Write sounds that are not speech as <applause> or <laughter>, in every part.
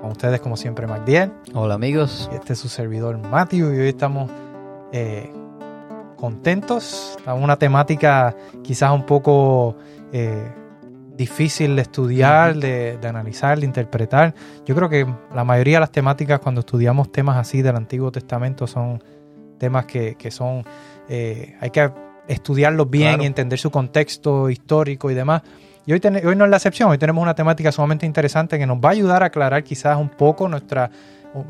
Con ustedes, como siempre, Magdiel. Hola, amigos. Este es su servidor, Matthew. Y hoy estamos eh, contentos. Estamos una temática quizás un poco eh, difícil de estudiar, de, de analizar, de interpretar. Yo creo que la mayoría de las temáticas, cuando estudiamos temas así del Antiguo Testamento, son temas que, que son. Eh, hay que estudiarlos bien Claro. y entender su contexto histórico y demás. Y hoy, ten- hoy no es la excepción, hoy tenemos una temática sumamente interesante que nos va a ayudar a aclarar quizás un poco nuestras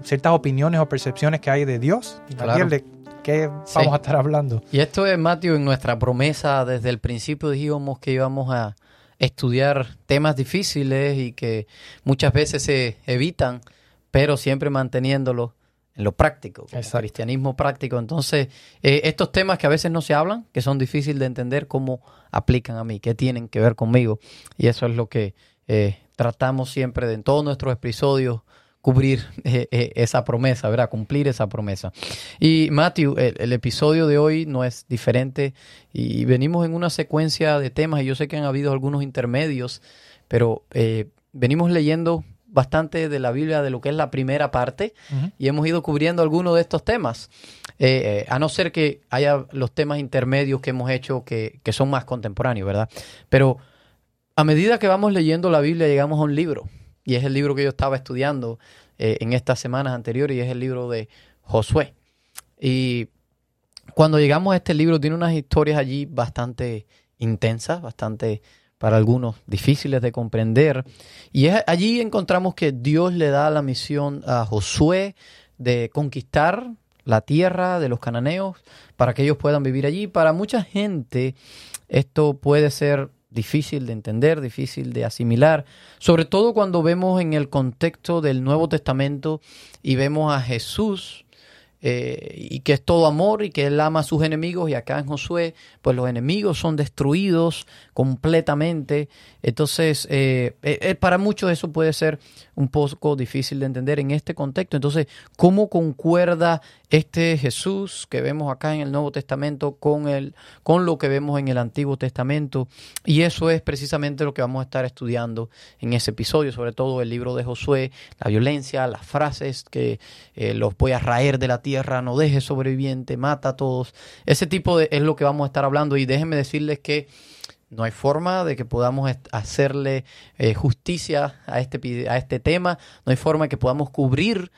ciertas opiniones o percepciones que hay de Dios. Y Claro. Daniel, ¿de qué Sí. vamos a estar hablando? Y esto es, Matthew, en nuestra promesa desde el principio dijimos que íbamos a estudiar temas difíciles y que muchas veces se evitan, pero siempre manteniéndolo en lo práctico, como cristianismo práctico. Entonces, eh, estos temas que a veces no se hablan, que son difíciles de entender, cómo aplican a mí, qué tienen que ver conmigo. Y eso es lo que eh, tratamos siempre de en todos nuestros episodios cubrir <laughs> eh, esa promesa, ¿verdad? Cumplir esa promesa. Y Matthew, el, el episodio de hoy no es diferente y venimos en una secuencia de temas y yo sé que han habido algunos intermedios, pero venimos leyendo bastante de la Biblia de lo que es la primera parte y hemos ido cubriendo algunos de estos temas, Eh, eh, a no ser que haya los temas intermedios que hemos hecho que, que son más contemporáneos, ¿verdad? Pero a medida que vamos leyendo la Biblia llegamos a un libro y es el libro que yo estaba estudiando eh, en estas semanas anteriores y es el libro de Josué. Y cuando llegamos a este libro tiene unas historias allí bastante intensas, bastante para algunos difíciles de comprender. Y es- allí encontramos que Dios le da la misión a Josué de conquistar la tierra de los cananeos para que ellos puedan vivir allí. Para mucha gente esto puede ser difícil de entender, difícil de asimilar, sobre todo cuando vemos en el contexto del Nuevo Testamento y vemos a Jesús eh, y que es todo amor y que él ama a sus enemigos y acá en Josué pues los enemigos son destruidos completamente. Entonces eh, eh, para muchos eso puede ser un poco difícil de entender en este contexto. Entonces cómo concuerda este Jesús que vemos acá en el Nuevo Testamento con el con lo que vemos en el Antiguo Testamento y eso es precisamente lo que vamos a estar estudiando en ese episodio sobre todo el libro de Josué la violencia las frases que los voy a raer de la tierra, no dejes sobreviviente, mata a todos. Ese tipo de es lo que vamos a estar hablando y déjenme decirles que no hay forma de que podamos hacerle eh, justicia a este, a este tema, no hay forma de que podamos cubrir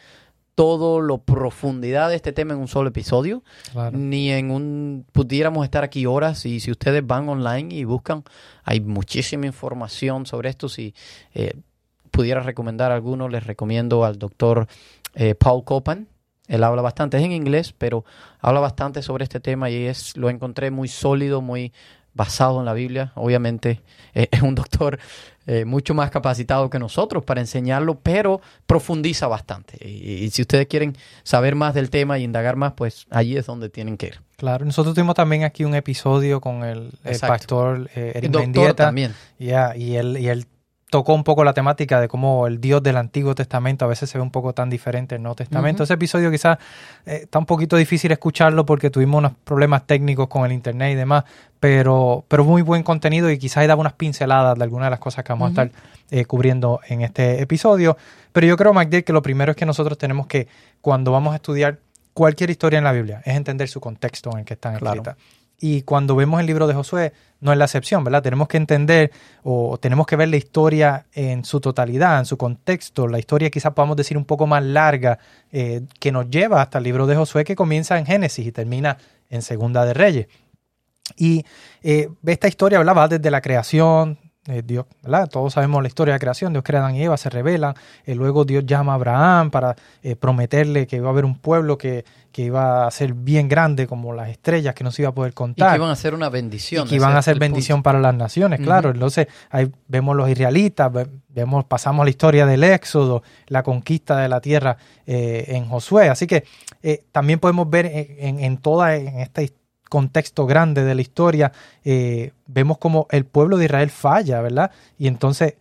todo lo profundidad de este tema en un solo episodio, Claro. ni en un pudiéramos estar aquí horas y si ustedes van online y buscan, hay muchísima información sobre esto, si eh, pudiera recomendar a alguno, les recomiendo al doctor eh, Paul Copan. Él habla bastante, es en inglés, pero habla bastante sobre este tema y es lo encontré muy sólido, muy basado en la Biblia. Obviamente eh, <laughs> es un doctor eh, mucho más capacitado que nosotros para enseñarlo, pero profundiza bastante. Y, y si ustedes quieren saber más del tema y indagar más, pues allí es donde tienen que ir. Claro, nosotros tuvimos también aquí un episodio con el, pastor eh, Eric El doctor Mendieta. también. Y él, y él tocó un poco la temática de cómo el Dios del Antiguo Testamento a veces se ve un poco tan diferente del Nuevo Testamento. Ese episodio quizás eh, está un poquito difícil escucharlo porque tuvimos unos problemas técnicos con el internet y demás, pero, pero muy buen contenido y quizás daba unas pinceladas de algunas de las cosas que vamos a estar eh, cubriendo en este episodio. Pero yo creo, MacDill, que lo primero es que nosotros tenemos que, cuando vamos a estudiar cualquier historia en la Biblia, es entender su contexto en el que están Claro. escritas. Y cuando vemos el libro de Josué, no es la excepción, ¿verdad? Tenemos que entender o tenemos que ver la historia en su totalidad, en su contexto. La historia quizás podamos decir un poco más larga eh, que nos lleva hasta el libro de Josué que comienza en Génesis y termina en Segunda de Reyes. Y eh, esta historia ¿verdad? va desde la creación, eh, Dios, ¿verdad? Todos sabemos la historia de la creación, Dios crea a Adán y Eva, se revelan, eh, luego Dios llama a Abraham para eh, prometerle que iba a haber un pueblo que, que, iba a ser bien grande como las estrellas, que no se iba a poder contar. Y que iban a ser una bendición. Y que iban a ser bendición para las naciones, claro. Entonces ahí vemos los israelitas, vemos, pasamos la historia del éxodo, la conquista de la tierra en Josué. Así que también podemos ver en, en toda en esta historia contexto grande de la historia, eh, vemos como el pueblo de Israel falla, ¿verdad? Y entonces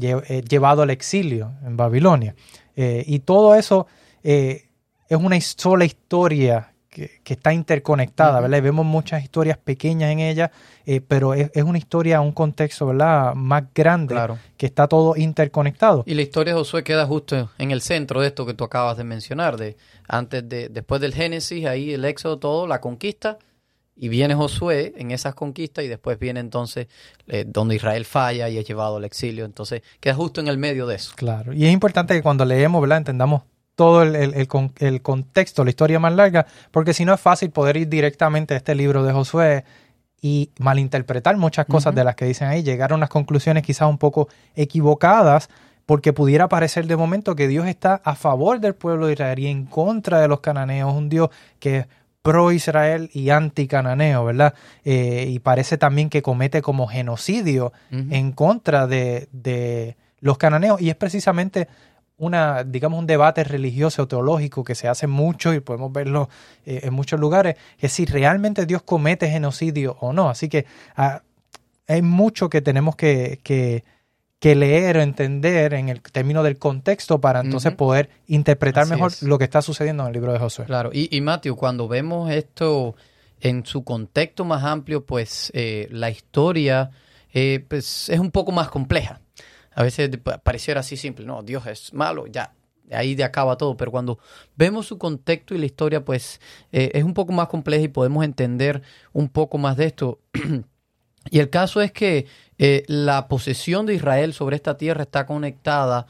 eh, llevado al exilio en Babilonia. Eh, y todo eso es una sola historia que, está interconectada, ¿verdad? Y vemos muchas historias pequeñas en ella, pero es, una historia, un contexto, ¿verdad? Más grande, que está todo interconectado. Y la historia de Josué queda justo en el centro de esto que tú acabas de mencionar, de antes de, después del Génesis, ahí el éxodo, todo, la conquista, y viene Josué en esas conquistas y después viene entonces eh, donde Israel falla y es llevado al exilio. Entonces queda justo en el medio de eso. Claro. Y es importante que cuando leemos, ¿verdad? Entendamos todo el, el, contexto, la historia más larga, porque si no es fácil poder ir directamente a este libro de Josué y malinterpretar muchas cosas de las que dicen ahí, llegar a unas conclusiones quizás un poco equivocadas, porque pudiera parecer de momento que Dios está a favor del pueblo de Israel y en contra de los cananeos, un Dios que pro-Israel y anti-cananeo, ¿verdad? Eh, y parece también que comete como genocidio en contra de, de, los cananeos. Y es precisamente una, digamos, un debate religioso o teológico que se hace mucho y podemos verlo eh, en muchos lugares, es si realmente Dios comete genocidio o no. Así que ah, hay mucho que tenemos que, que que leer o entender en el término del contexto para entonces poder interpretar mejor lo que está sucediendo en el libro de Josué. Claro, y, y Matthew, cuando vemos esto en su contexto más amplio, pues eh, la historia eh, pues, es un poco más compleja. A veces pareciera así simple, no, Dios es malo, ya, ahí de acaba todo, pero cuando vemos su contexto y la historia, pues eh, es un poco más compleja y podemos entender un poco más de esto. <clears throat> y el caso es que eh, la posesión de Israel sobre esta tierra está conectada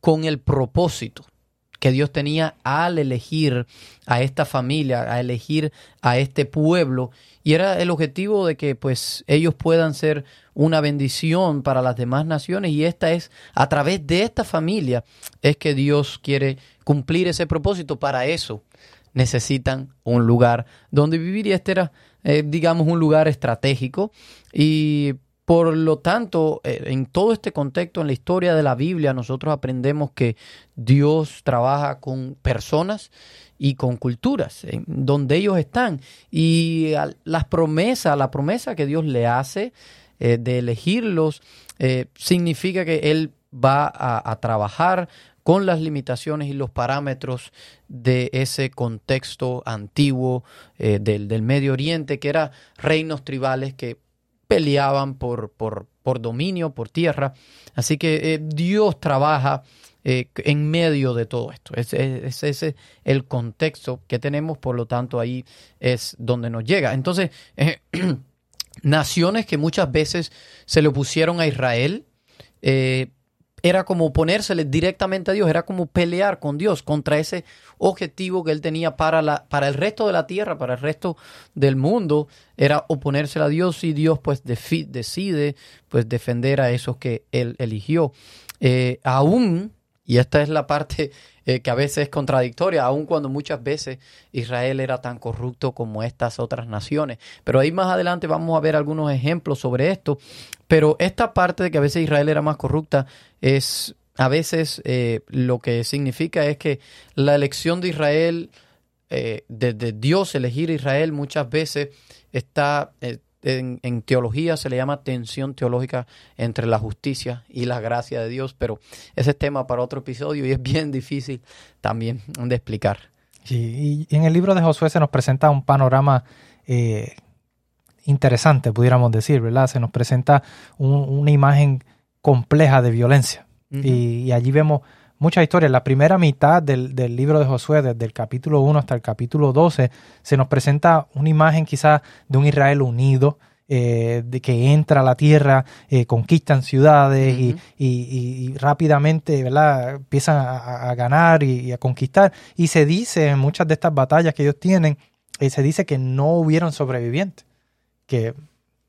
con el propósito que Dios tenía al elegir a esta familia, a elegir a este pueblo, y era el objetivo de que pues ellos puedan ser una bendición para las demás naciones y esta es a través de esta familia es que Dios quiere cumplir ese propósito. Para eso necesitan un lugar donde vivir y este era eh, digamos un lugar estratégico y por lo tanto, eh, en todo este contexto, en la historia de la Biblia, nosotros aprendemos que Dios trabaja con personas y con culturas, donde ellos están. Y las promesas, la promesa que Dios le hace eh, de elegirlos, significa que Él va a, trabajar con las limitaciones y los parámetros de ese contexto antiguo del, del Medio Oriente, que era reinos tribales que peleaban por, por, por dominio, por tierra. Así que eh, Dios trabaja eh, en medio de todo esto. Ese es, es, el contexto que tenemos, por lo tanto ahí es donde nos llega. Entonces, eh, <clears throat> naciones que muchas veces se le opusieron a Israel, era como ponérsele directamente a Dios, era como pelear con Dios contra ese objetivo que él tenía para, la, para el resto de la tierra, para el resto del mundo, era oponerse a Dios y Dios pues decide pues defender a esos que él eligió. Eh, aún, y esta es la parte eh, que a veces es contradictoria, aun cuando muchas veces Israel era tan corrupto como estas otras naciones. Pero ahí más adelante vamos a ver algunos ejemplos sobre esto. Pero esta parte de que a veces Israel era más corrupta es a veces eh, lo que significa es que la elección de Israel, eh, de, Dios elegir a Israel muchas veces está en, teología se le llama tensión teológica entre la justicia y la gracia de Dios, pero ese es tema para otro episodio y es bien difícil también de explicar. y en el libro de Josué se nos presenta un panorama eh, interesante, pudiéramos decir, ¿verdad? Se nos presenta una imagen compleja de violencia. y, allí vemos muchas historias. La primera mitad del, libro de Josué, desde el capítulo 1 hasta el capítulo 12, se nos presenta una imagen quizás de un Israel unido, eh, de que entra a la tierra, eh, conquistan ciudades y, rápidamente ¿verdad? empiezan a, ganar y, a conquistar. Y se dice en muchas de estas batallas que ellos tienen, eh, se dice que no hubieron sobrevivientes, que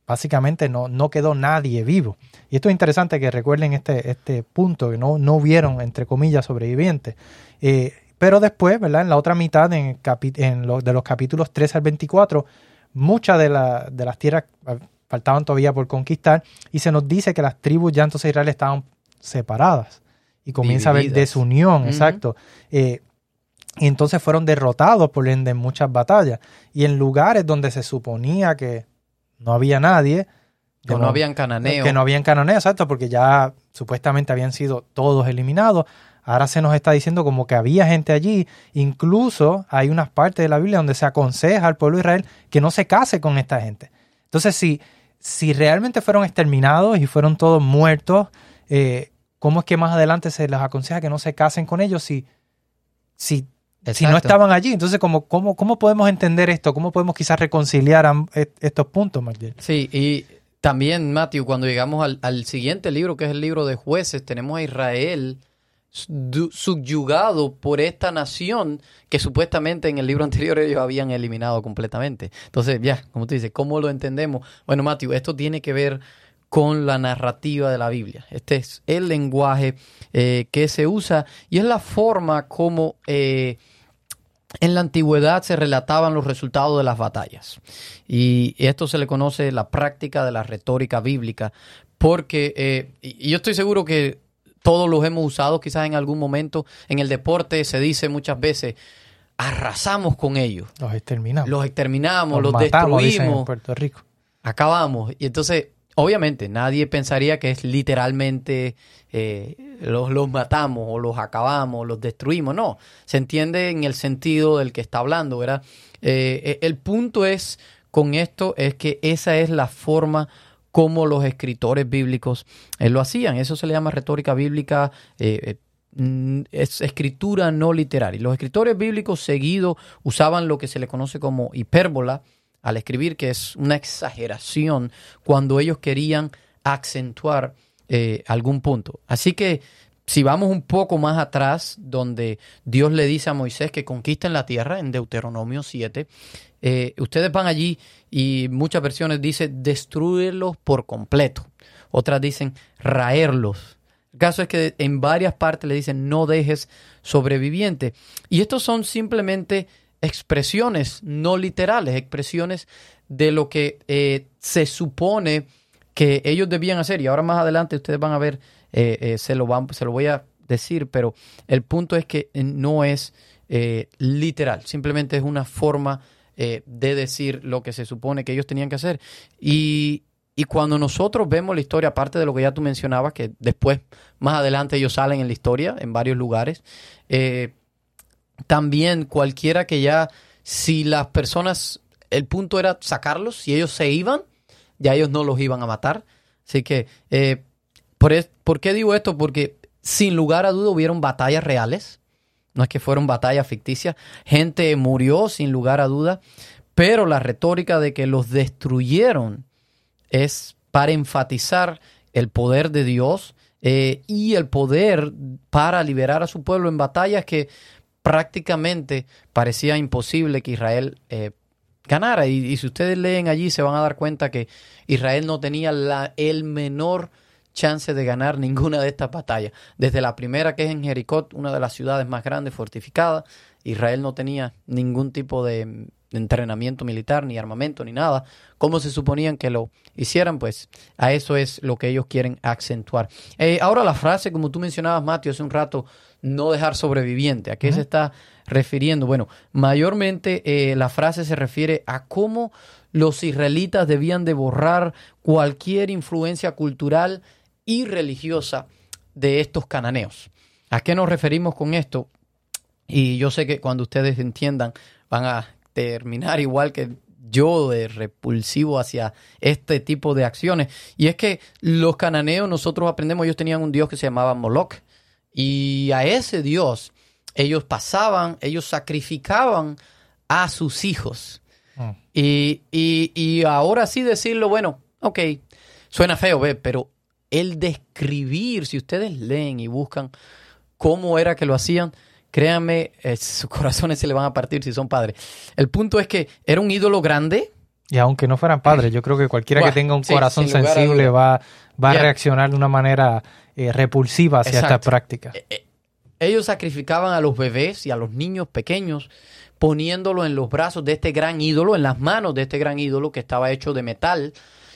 básicamente no, no quedó nadie vivo. Y esto es interesante que recuerden este, este punto, que no, no hubieron, entre comillas, sobrevivientes. Eh, pero después, ¿verdad? En la otra mitad, en, en de los capítulos 13 al 24, muchas de, de las tierras ah, faltaban todavía por conquistar y se nos dice que las tribus ya entonces Israel estaban separadas y comienza a haber desunión, exacto. Eh, y entonces fueron derrotados por ende en muchas batallas. Y en lugares donde se suponía que no había nadie. Que no, habían cananeos. Que no habían cananeos, exacto, porque ya supuestamente habían sido todos eliminados. Ahora se nos está diciendo como que había gente allí. Incluso hay unas partes de la Biblia donde se aconseja al pueblo de Israel que no se case con esta gente. Entonces, si, si realmente fueron exterminados y fueron todos muertos, eh, ¿cómo es que más adelante se les aconseja que no se casen con ellos si, si, si no estaban allí? Entonces, ¿cómo, cómo, ¿cómo podemos entender esto? ¿Cómo podemos quizás reconciliar estos puntos, Magdiel? Sí, y también, Matthew, cuando llegamos al, al, siguiente libro, que es el libro de jueces, tenemos a Israel subyugado por esta nación que supuestamente en el libro <laughs> anterior ellos habían eliminado completamente. Entonces, ya, como tú dices, ¿cómo lo entendemos? Bueno, Matthew, esto tiene que ver con la narrativa de la Biblia. Este es el lenguaje eh, que se usa y es la forma como eh, en la antigüedad se relataban los resultados de las batallas. Y esto se le conoce la práctica de la retórica bíblica, porque eh, y yo estoy seguro que todos los hemos usado quizás en algún momento. En el deporte se dice muchas veces, arrasamos con ellos. Los exterminamos. Los exterminamos, los, destruimos. En Puerto Rico. Acabamos. Y entonces Obviamente, nadie pensaría que es literalmente eh, los, los, matamos o los acabamos, los destruimos. No, se entiende en el sentido del que está hablando, ¿verdad? Eh, eh, el punto es con esto es que esa es la forma como los escritores bíblicos lo hacían. Eso se le llama retórica bíblica. Mm, es escritura no literaria. Los escritores bíblicos seguidos usaban lo que se le conoce como hipérbola, al escribir, que es una exageración cuando ellos querían acentuar eh, algún punto. Así que si vamos un poco más atrás, donde Dios le dice a Moisés que conquisten la tierra, en Deuteronomio 7, eh, ustedes van allí y muchas versiones dicen destruirlos por completo. Otras dicen raerlos. El caso es que en varias partes le dicen no dejes sobreviviente. Y estos son simplemente expresiones no literales, expresiones de lo que eh, se supone que ellos debían hacer. Y ahora más adelante ustedes van a ver, eh, eh, se, lo van, se lo voy a decir, pero el punto es que no es literal, simplemente es una forma de decir lo que se supone que ellos tenían que hacer. Y, y cuando nosotros vemos la historia, aparte de lo que ya tú mencionabas, que después, más adelante ellos salen en la historia en varios lugares, también cualquiera que ya, si las personas, el punto era sacarlos, si ellos se iban, ya ellos no los iban a matar. Así que, eh, por, qué digo esto? Porque sin lugar a duda hubieron batallas reales, no es que fueron batallas ficticias, gente murió sin lugar a duda, pero la retórica de que los destruyeron es para enfatizar el poder de Dios eh, y el poder para liberar a su pueblo en batallas que prácticamente parecía imposible que Israel eh, ganara. Y, si ustedes leen allí se van a dar cuenta que Israel no tenía la, el menor chance de ganar ninguna de estas batallas. Desde la primera que es en Jericó, una de las ciudades más grandes fortificadas, Israel no tenía ningún tipo de entrenamiento militar, ni armamento, ni nada. ¿Cómo se suponían que lo hicieran? Pues a eso es lo que ellos quieren acentuar. Eh, ahora la frase, como tú mencionabas, Mateo, hace un rato, no dejar sobreviviente. ¿A qué se está refiriendo? Bueno, mayormente eh, la frase se refiere a cómo los israelitas debían de borrar cualquier influencia cultural y religiosa de estos cananeos. ¿A qué nos referimos con esto? Y yo sé que cuando ustedes entiendan van a terminar igual que yo de repulsivo hacia este tipo de acciones. Y es que los cananeos, nosotros aprendemos, ellos tenían un dios que se llamaba Moloch. Y a ese Dios ellos pasaban, ellos sacrificaban a sus hijos. Mm. Y, y, ahora sí decirlo, bueno, ok, suena feo, pero el describir, si ustedes leen y buscan cómo era que lo hacían, créanme, eh, sus <laughs> corazones se le van a partir si son padres. El punto es que era un ídolo grande, Y aunque no fueran padres, yo creo que cualquiera Buah, que tenga un sí, corazón sensible va, va a reaccionar de una manera eh, repulsiva hacia esta Exacto. práctica. Eh, eh, ellos sacrificaban a los bebés y a los niños pequeños poniéndolo en los brazos de este gran ídolo, en las manos de este gran ídolo que estaba hecho de metal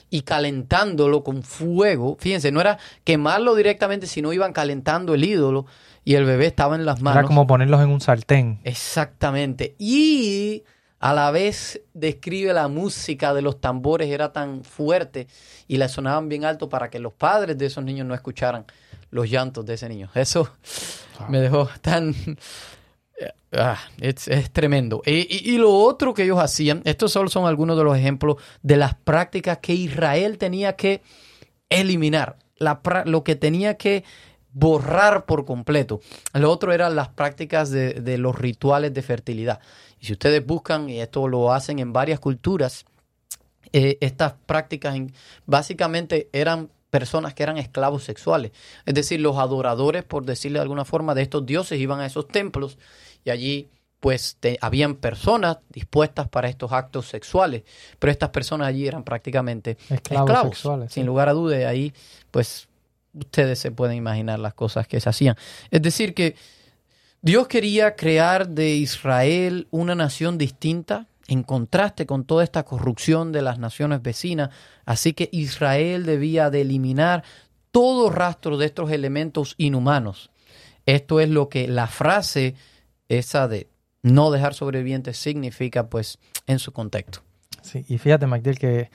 y calentándolo con fuego. Fíjense, no era quemarlo directamente, sino iban calentando el ídolo y el bebé estaba en las manos. Era como ponerlos en un sartén. Exactamente. Y a la vez describe la música de los tambores era tan fuerte y la sonaban bien alto para que los padres de esos niños no escucharan los llantos de ese niño. Eso me dejó tan... Ah, es, es tremendo. Y, y- y lo otro que ellos hacían, estos solo son algunos de los ejemplos de las prácticas que Israel tenía que eliminar, la lo que tenía que borrar por completo. Lo otro eran las prácticas de, de los rituales de fertilidad. Y si ustedes buscan, y esto lo hacen en varias culturas, eh, estas prácticas en- básicamente eran personas que eran esclavos sexuales. Es decir, los adoradores, por decirle de alguna forma, de estos dioses iban a esos templos y allí pues te- habían personas dispuestas para estos actos sexuales, pero estas personas allí eran prácticamente Esclavos esclavos, sexuales, sin sí. lugar a duda, y ahí pues ustedes se pueden imaginar las cosas que se hacían. Es decir, que Dios quería crear de Israel una nación distinta en contraste con toda esta corrupción de las naciones vecinas, así que Israel debía de eliminar todo rastro de estos elementos inhumanos. Esto es lo que la frase esa de no dejar sobrevivientes significa pues en su contexto. Sí, y fíjate, Magdiel, que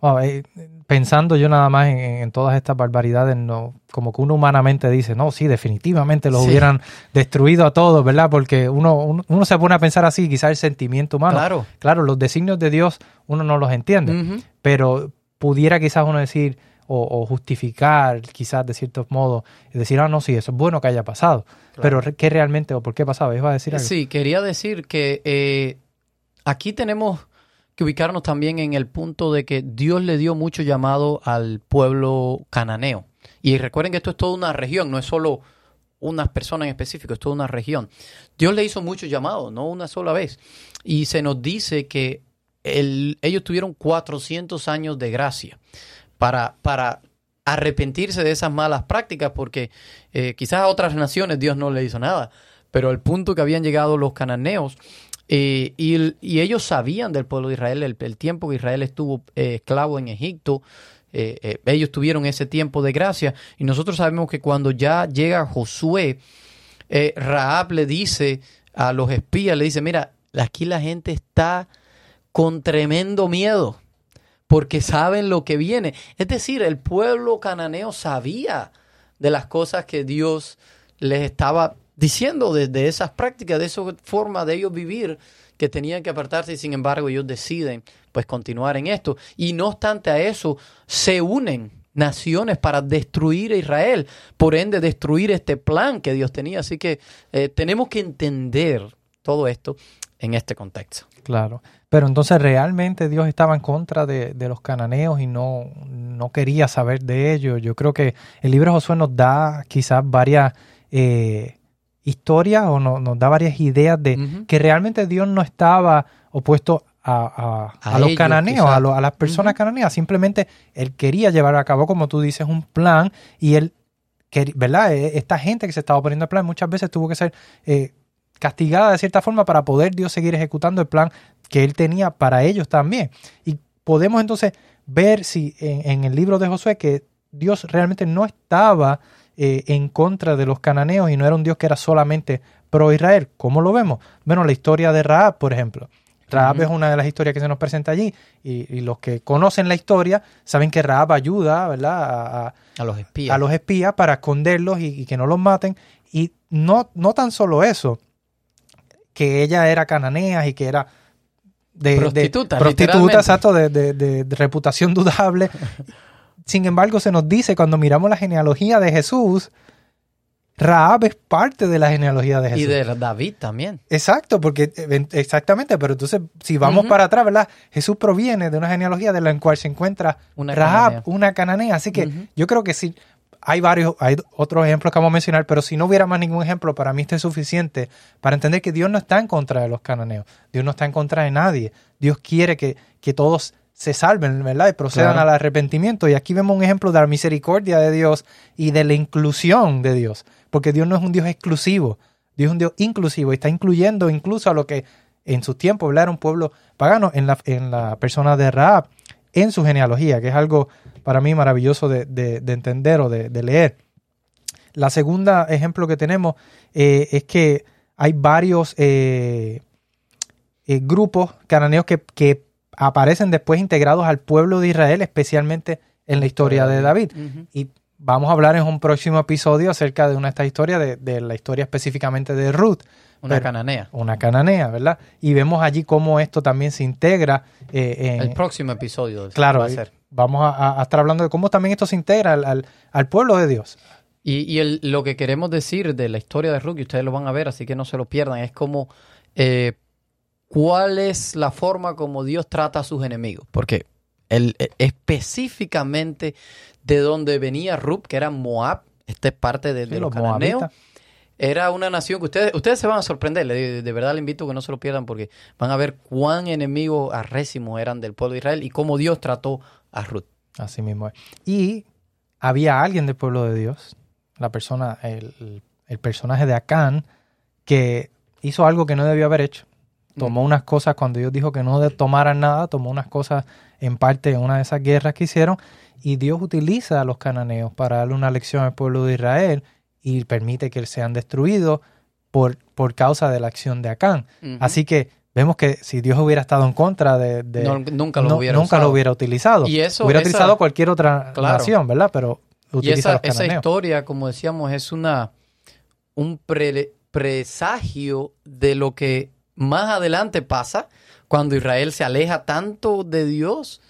wow, eh, pensando yo nada más en, en todas estas barbaridades, no, como que uno humanamente dice, no, sí, definitivamente los Sí. hubieran destruido a todos, ¿verdad? Porque uno, uno, uno se pone a pensar así, quizás el sentimiento humano. Claro. Claro, los designios de Dios uno no los entiende, pero pudiera quizás uno decir o, o justificar quizás de ciertos modos, decir, ah, no, sí, eso es bueno que haya pasado, pero ¿qué realmente o por qué pasaba? ¿Iba a decir algo? Sí, quería decir que eh, aquí tenemos ubicarnos también en el punto de que Dios le dio mucho llamado al pueblo cananeo. Y recuerden que esto es toda una región, no es solo unas personas en específico, es toda una región. Dios le hizo mucho llamado, no una sola vez. Y se nos dice que el- ellos tuvieron 400 años de gracia para, para arrepentirse de esas malas prácticas, porque eh, quizás a otras naciones Dios no le hizo nada, pero el punto que habían llegado los cananeos, eh, y, el- y ellos sabían del pueblo de Israel, el, tiempo que Israel estuvo eh, esclavo en Egipto, eh, ellos tuvieron ese tiempo de gracia, y nosotros sabemos que cuando ya llega Josué, Raab le dice a los espías, le dice, mira, aquí la gente está con tremendo miedo porque saben lo que viene. Es decir, el pueblo cananeo sabía de las cosas que Dios les estaba diciendo, de, de esas prácticas, de esa forma de ellos vivir, que tenían que apartarse y sin embargo ellos deciden pues continuar en esto. Y no obstante a eso, se unen naciones para destruir a Israel, por ende destruir este plan que Dios tenía. Así que eh, tenemos que entender todo esto en este contexto. Claro. Pero entonces realmente Dios estaba en contra de, de los cananeos y no, no quería saber de ellos. Yo creo que el libro de Josué nos da quizás varias eh, historias o no- nos da varias ideas de que realmente Dios no estaba opuesto a, a- A a los ellos, cananeos, a, lo- a las personas cananeas. Simplemente Él quería llevar a cabo, como tú dices, un plan y Él, ¿verdad? Eh, Esta gente que se estaba poniendo el plan muchas veces tuvo que ser... eh, castigada de cierta forma para poder Dios seguir ejecutando el plan que él tenía para ellos también. Y podemos entonces ver si en, en el libro de Josué que Dios realmente no estaba eh, en contra de los cananeos y no era un Dios que era solamente pro Israel. ¿Cómo lo vemos? Bueno, la historia de Raab, por ejemplo. Raab es una de las historias que se nos presenta allí y, y los que conocen la historia saben que Raab ayuda, ¿verdad? A- a, A los espías. a los espías para esconderlos y, y que no los maten. Y no, no tan solo eso, que ella era cananea y que era de de- Prostituta, prostituta, exacto, de- de reputación dudable. <laughs> Sin embargo, se nos dice cuando miramos la genealogía de Jesús, Raab es parte de la genealogía de Jesús. y de David también. Exacto, porque eh, exactamente, pero entonces si vamos para atrás, ¿verdad? Jesús proviene de una genealogía de la cual se encuentra Una cananea. una cananea, así que yo creo que sí hay varios, hay otros ejemplos que vamos a mencionar, pero si no hubiera más ningún ejemplo, para mí este es suficiente para entender que Dios no está en contra de los cananeos, Dios no está en contra de nadie, Dios quiere que, que todos se salven, ¿verdad? Y procedan Claro. al arrepentimiento. Y aquí vemos un ejemplo de la misericordia de Dios y de la inclusión de Dios. Porque Dios no es un Dios exclusivo, Dios es un Dios inclusivo y está incluyendo incluso a lo que en su tiempo ¿verdad? era un pueblo pagano en la, en la persona de Raab, en su genealogía, que es algo para mí maravilloso de, de- de entender o de, de leer. La segunda ejemplo que tenemos eh, es que hay varios eh, eh, grupos cananeos que, que aparecen después integrados al pueblo de Israel, especialmente en la historia de David. Y vamos a hablar en un próximo episodio acerca de una de estas historias, de, de la historia específicamente de Ruth, Una Pero- cananea. una cananea, ¿verdad? Y vemos allí cómo esto también se integra eh, en, El próximo episodio Claro, va a ser. vamos a, a estar hablando de cómo también esto se integra al, al- al pueblo de Dios. Y, y el- lo que queremos decir de la historia de Ruth, y ustedes lo van a ver, así que no se lo pierdan, es como eh, cuál es la forma como Dios trata a sus enemigos. Porque el, eh, específicamente de donde venía Ruth, que era Moab, esta es parte de, de los los cananeos, era una nación que ustedes, ustedes se van a sorprender, de, de verdad les invito a que no se lo pierdan porque van a ver cuán enemigos arrésimos eran del pueblo de Israel y cómo Dios trató a Ruth. Así mismo es. Y había alguien del pueblo de Dios, la persona, el, el personaje de Acán, que hizo algo que no debió haber hecho. Tomó unas cosas, cuando Dios dijo que no de- tomaran nada, tomó unas cosas en parte en una de esas guerras que hicieron, y Dios utiliza a los cananeos para darle una lección al pueblo de Israel y permite que sean destruidos por, por causa de la acción de Acán. Así que vemos que si Dios hubiera estado en contra de... de- No, nunca lo no- hubiera nunca usado. lo hubiera utilizado. Y eso- hubiera esa- utilizado cualquier otra Claro. nación, ¿verdad? Pero Y utiliza esa, a los esa historia, como decíamos, es una un pre- presagio de lo que más adelante pasa cuando Israel se aleja tanto de Dios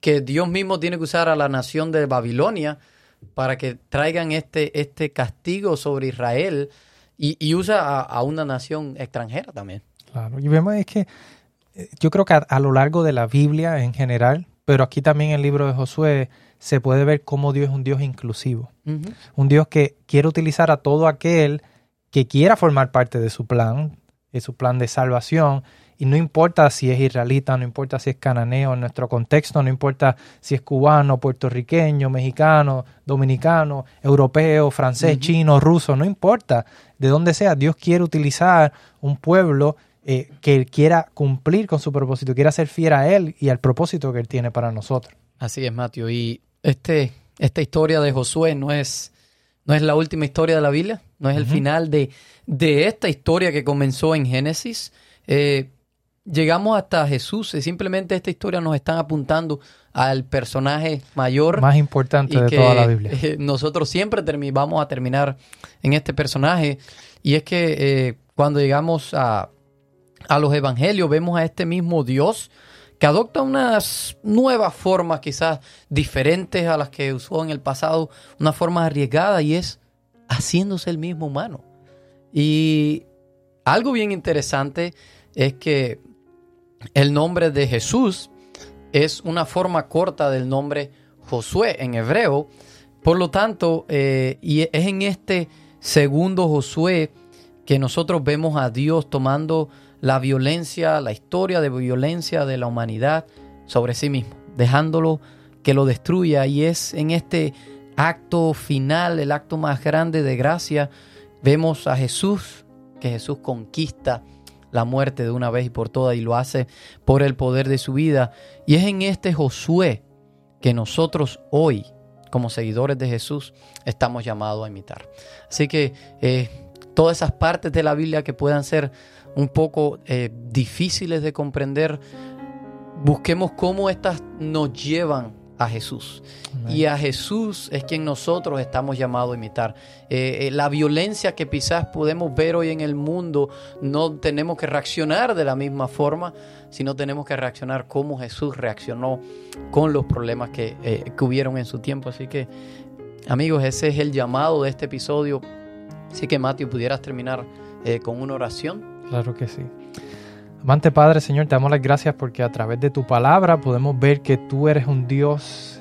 que Dios mismo tiene que usar a la nación de Babilonia para que traigan este, este castigo sobre Israel y, y usa a, a una nación extranjera también. Claro, y vemos es que eh, yo creo que a, a lo largo de la Biblia en general, pero aquí también en el libro de Josué, se puede ver cómo Dios es un Dios inclusivo. Un Dios que quiere utilizar a todo aquel que quiera formar parte de su plan, de su plan de salvación. Y no importa si es israelita, no importa si es cananeo en nuestro contexto, no importa si es cubano, puertorriqueño, mexicano, dominicano, europeo, francés, chino, ruso, no importa de dónde sea. Dios quiere utilizar un pueblo eh, que quiera cumplir con su propósito, quiera ser fiel a Él y al propósito que Él tiene para nosotros. Así es, Mateo. Y este, esta historia de Josué no es, no es la última historia de la Biblia, no es el final de, de esta historia que comenzó en Génesis. Eh, llegamos hasta Jesús y simplemente esta historia nos están apuntando al personaje mayor Más importante y de que toda la Biblia. eh, nosotros siempre vamos a terminar en este personaje. Y es que eh, cuando llegamos a, a los evangelios vemos a este mismo Dios que adopta unas nuevas formas quizás diferentes a las que usó en el pasado, una forma arriesgada y es haciéndose el mismo humano. Y algo bien interesante es que el nombre de Jesús es una forma corta del nombre Josué en hebreo. Por lo tanto, eh, y es en este segundo Josué que nosotros vemos a Dios tomando la violencia, la historia de violencia de la humanidad sobre sí mismo, dejándolo que lo destruya. Y es en este acto final, el acto más grande de gracia, vemos a Jesús, que Jesús conquista la muerte de una vez y por todas y lo hace por el poder de su vida. Y es en este Josué que nosotros hoy, como seguidores de Jesús, estamos llamados a imitar. Así que eh, todas esas partes de la Biblia que puedan ser un poco eh, difíciles de comprender, busquemos cómo estas nos llevan a Jesús. Amén. Y a Jesús es quien nosotros estamos llamados a imitar. Eh, eh, la violencia que quizás podemos ver hoy en el mundo, no tenemos que reaccionar de la misma forma, sino tenemos que reaccionar como Jesús reaccionó con los problemas que, eh, que hubieron en su tiempo. Así que, amigos, ese es el llamado de este episodio. Así que, Matthew, pudieras terminar con una oración. Claro que sí. Amante Padre, Señor, te damos las gracias porque a través de tu palabra podemos ver que tú eres un Dios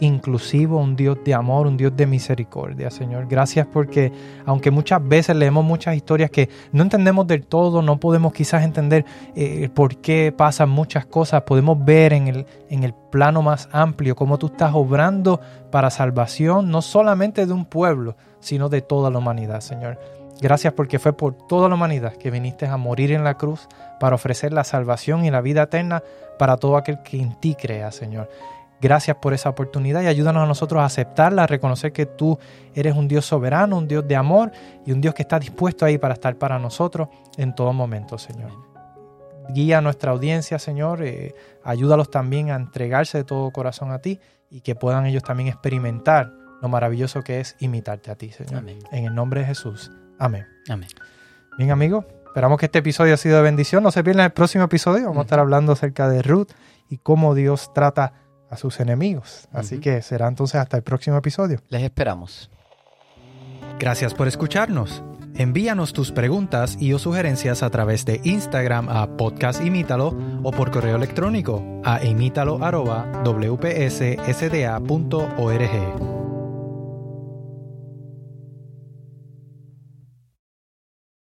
inclusivo, un Dios de amor, un Dios de misericordia, Señor. Gracias porque aunque muchas veces leemos muchas historias que no entendemos del todo, no podemos quizás entender eh, por qué pasan muchas cosas, podemos ver en el, en el plano más amplio cómo tú estás obrando para salvación, no solamente de un pueblo, sino de toda la humanidad, Señor. Gracias porque fue por toda la humanidad que viniste a morir en la cruz para ofrecer la salvación y la vida eterna para todo aquel que en ti crea, Señor. Gracias por esa oportunidad y ayúdanos a nosotros a aceptarla, a reconocer que tú eres un Dios soberano, un Dios de amor y un Dios que está dispuesto ahí para estar para nosotros en todo momento, Señor. Guía a nuestra audiencia, Señor. Eh, ayúdalos también a entregarse de todo corazón a ti y que puedan ellos también experimentar lo maravilloso que es imitarte a ti, Señor. Amén. En el nombre de Jesús. Amén. Amén. Bien, amigos, esperamos que este episodio ha sido de bendición. No se pierdan el próximo episodio. Vamos a estar hablando acerca de Ruth y cómo Dios trata a sus enemigos. Así que será entonces hasta el próximo episodio. Les esperamos. Gracias por escucharnos. Envíanos tus preguntas y o sugerencias a través de Instagram a Podcast Imítalo o por correo electrónico a imítalo.wpssda.org.